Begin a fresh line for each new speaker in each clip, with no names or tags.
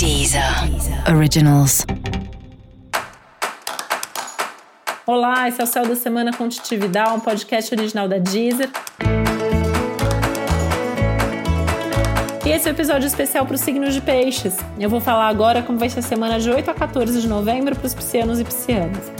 Deezer Originals.
Olá, esse é o Céu da Semana com Titividade, um podcast original da Deezer. E esse é o um episódio especial para os signos de peixes. Eu vou falar agora como vai ser a semana de 8 a 14 de novembro para os piscianos e piscianas.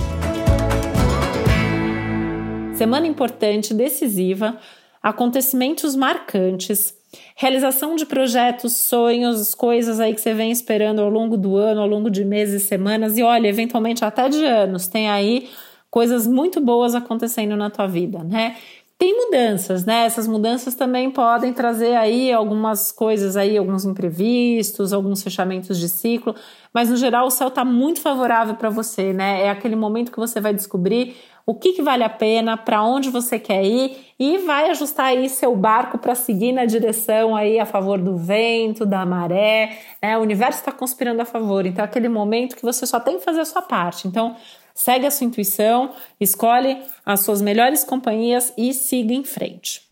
Semana importante, decisiva, acontecimentos marcantes, realização de projetos, sonhos, coisas aí que você vem esperando ao longo do ano, ao longo de meses, semanas e olha, eventualmente até de anos, tem aí coisas muito boas acontecendo na tua vida, né? Tem mudanças, né? Essas mudanças também podem trazer aí algumas coisas aí, alguns imprevistos, alguns fechamentos de ciclo, mas no geral o céu está muito favorável para você, né? É aquele momento que você vai descobrir o que, que vale a pena, para onde você quer ir e vai ajustar aí seu barco para seguir na direção aí a favor do vento, da maré, né? O universo está conspirando a favor, então é aquele momento que você só tem que fazer a sua parte. Então Segue a sua intuição, escolhe as suas melhores companhias e siga em frente.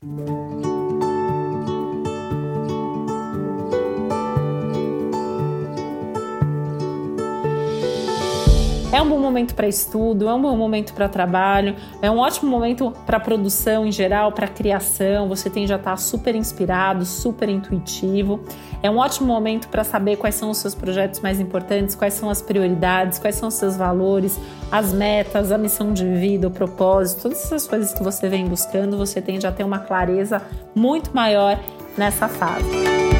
É um bom momento para estudo, é um bom momento para trabalho, é um ótimo momento para produção em geral, para criação. Você tem já estar tá super inspirado, super intuitivo. É um ótimo momento para saber quais são os seus projetos mais importantes, quais são as prioridades, quais são os seus valores, as metas, a missão de vida, o propósito, todas essas coisas que você vem buscando, você tende a ter uma clareza muito maior nessa fase.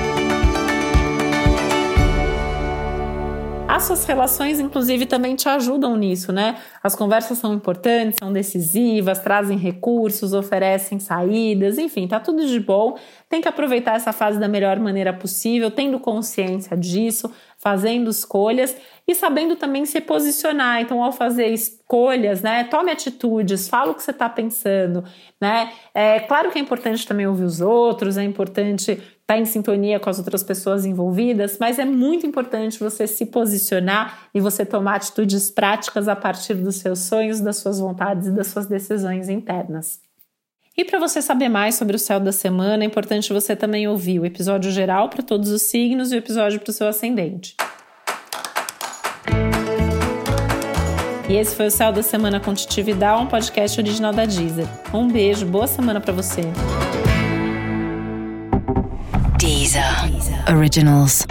As suas relações, inclusive, também te ajudam nisso, né? As conversas são importantes, são decisivas, trazem recursos, oferecem saídas, enfim, tá tudo de bom. Tem que aproveitar essa fase da melhor maneira possível, tendo consciência disso, fazendo escolhas e sabendo também se posicionar. Então, ao fazer escolhas, né, tome atitudes, fala o que você está pensando, né? É claro que é importante também ouvir os outros, é importante estar tá em sintonia com as outras pessoas envolvidas, mas é muito importante você se posicionar e você tomar atitudes práticas a partir dos seus sonhos, das suas vontades e das suas decisões internas. E para você saber mais sobre o céu da semana, é importante você também ouvir o episódio geral para todos os signos e o episódio para o seu ascendente. E esse foi o Céu da Semana com Titividade, um podcast original da Deezer. Um beijo, boa semana para você.
Deezer. Originals.